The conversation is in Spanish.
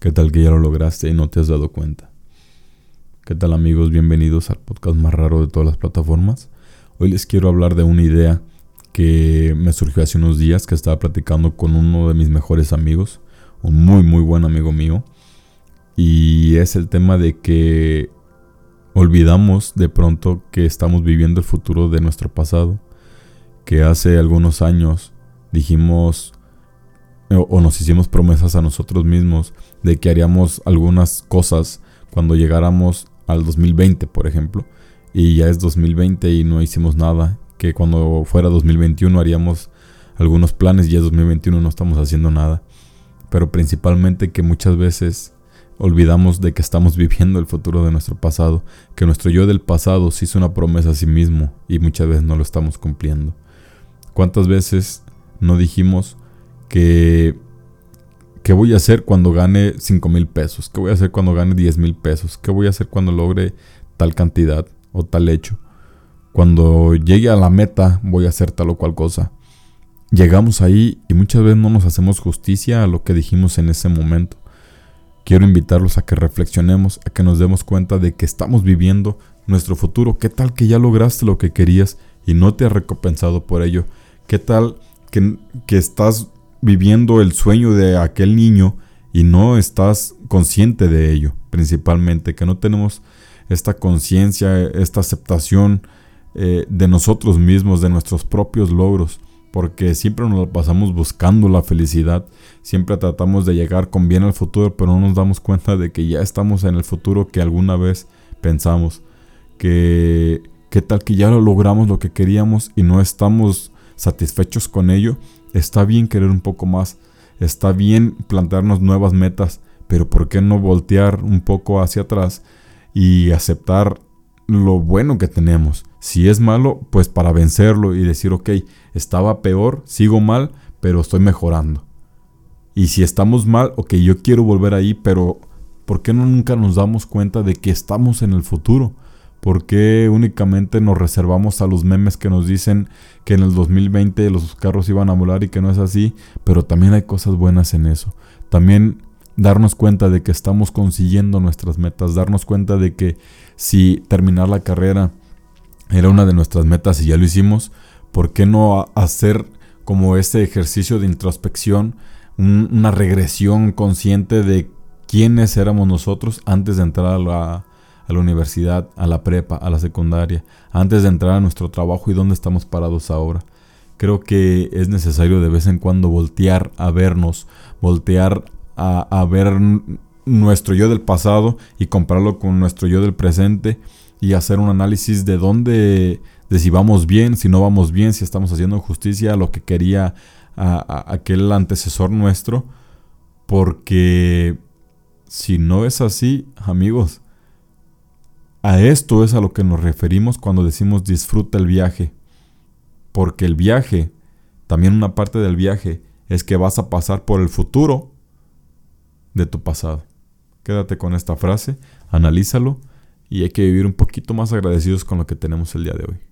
¿Qué tal que ya lo lograste y no te has dado cuenta? ¿Qué tal amigos? Bienvenidos al podcast más raro de todas las plataformas. Hoy les quiero hablar de una idea que me surgió hace unos días que estaba platicando con uno de mis mejores amigos, un muy muy buen amigo mío. Y es el tema de que olvidamos de pronto que estamos viviendo el futuro de nuestro pasado. Que hace algunos años dijimos o, nos hicimos promesas a nosotros mismos de que haríamos algunas cosas cuando llegáramos al 2020, por ejemplo, y ya es 2020 y no hicimos nada, que cuando fuera 2021 haríamos algunos planes y ya es 2021 no estamos haciendo nada, pero principalmente que muchas veces olvidamos de que estamos viviendo el futuro de nuestro pasado, que nuestro yo del pasado se hizo una promesa a sí mismo y muchas veces no lo estamos cumpliendo. ¿Cuántas veces no dijimos que ¿qué voy a hacer cuando gane 5 mil pesos? ¿Qué voy a hacer cuando gane 10 mil pesos? ¿Qué voy a hacer cuando logre tal cantidad o tal hecho? Cuando llegue a la meta voy a hacer tal o cual cosa. Llegamos ahí y muchas veces no nos hacemos justicia a lo que dijimos en ese momento. Quiero invitarlos a que reflexionemos, a que nos demos cuenta de que estamos viviendo nuestro futuro. ¿Qué tal que ya lograste lo que querías y no te has recompensado por ello? ¿Qué tal que, que estás viviendo el sueño de aquel niño y no estás consciente de ello, principalmente, que no tenemos esta conciencia, esta aceptación eh, de nosotros mismos, de nuestros propios logros, porque siempre nos pasamos buscando la felicidad, siempre tratamos de llegar con bien al futuro, pero no nos damos cuenta de que ya estamos en el futuro que alguna vez pensamos, que qué tal que ya lo logramos lo que queríamos y no estamos satisfechos con ello Está bien querer un poco más, está bien plantearnos nuevas metas, pero ¿por qué no voltear un poco hacia atrás y aceptar lo bueno que tenemos? Si es malo, pues para vencerlo y decir, ok, estaba peor, sigo mal, pero estoy mejorando. Y si estamos mal, ok, yo quiero volver ahí, pero ¿por qué no nunca nos damos cuenta de que estamos en el futuro? ¿Por qué únicamente nos reservamos a los memes que nos dicen que en el 2020 los carros iban a volar y que no es así? Pero también hay cosas buenas en eso. También darnos cuenta de que estamos consiguiendo nuestras metas, darnos cuenta de que si terminar la carrera era una de nuestras metas y ya lo hicimos, ¿por qué no hacer como ese ejercicio de introspección, una regresión consciente de quiénes éramos nosotros antes de entrar a la a la universidad, a la prepa, a la secundaria, antes de entrar a nuestro trabajo y dónde estamos parados ahora. Creo que es necesario de vez en cuando voltear a vernos, voltear a, ver nuestro yo del pasado y compararlo con nuestro yo del presente y hacer un análisis de dónde, de si vamos bien, si no vamos bien, si estamos haciendo justicia a lo que quería aquel antecesor nuestro, porque si no es así, amigos, a esto es a lo que nos referimos cuando decimos disfruta el viaje. Porque el viaje, también una parte del viaje, es que vas a pasar por el futuro de tu pasado. Quédate con esta frase, analízalo y hay que vivir un poquito más agradecidos con lo que tenemos el día de hoy.